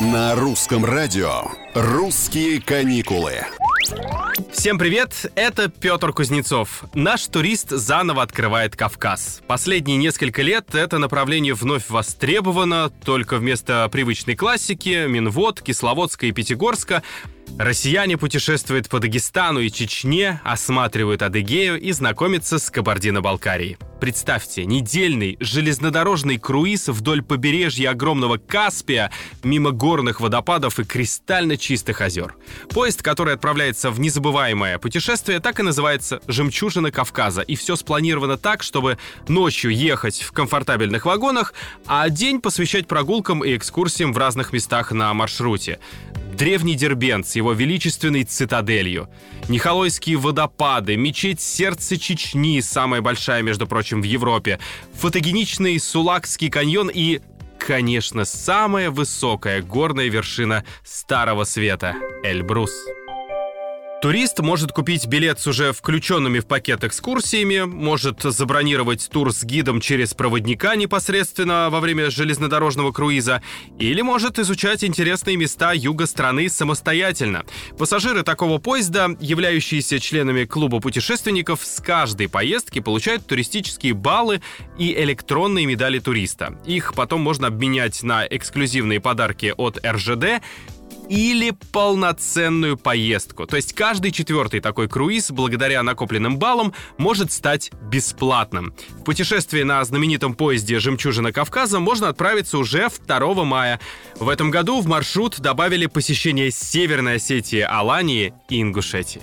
На русском радио «Русские каникулы». Всем привет, это Петр Кузнецов. Наш турист заново открывает Кавказ. Последние несколько лет это направление вновь востребовано, только вместо привычной классики, Минвод, Кисловодска и Пятигорска Россияне путешествуют по Дагестану и Чечне, осматривают Адыгею и знакомятся с Кабардино-Балкарией. Представьте, недельный железнодорожный круиз вдоль побережья огромного Каспия, мимо горных водопадов и кристально чистых озер. Поезд, который отправляется в незабываемое путешествие, так и называется «Жемчужина Кавказа», и все спланировано так, чтобы ночью ехать в комфортабельных вагонах, а день посвящать прогулкам и экскурсиям в разных местах на маршруте древний Дербент с его величественной цитаделью, Нихолойские водопады, мечеть сердца Чечни, самая большая, между прочим, в Европе, фотогеничный Сулакский каньон и, конечно, самая высокая горная вершина Старого Света — Эльбрус. Турист может купить билет с уже включенными в пакет экскурсиями, может забронировать тур с гидом через проводника непосредственно во время железнодорожного круиза, или может изучать интересные места юга страны самостоятельно. Пассажиры такого поезда, являющиеся членами клуба путешественников, с каждой поездки получают туристические баллы и электронные медали туриста. Их потом можно обменять на эксклюзивные подарки от РЖД или полноценную поездку. То есть каждый четвертый такой круиз, благодаря накопленным баллам, может стать бесплатным. В путешествие на знаменитом поезде «Жемчужина Кавказа» можно отправиться уже 2 мая. В этом году в маршрут добавили посещение Северной Осетии, Алании и Ингушетии.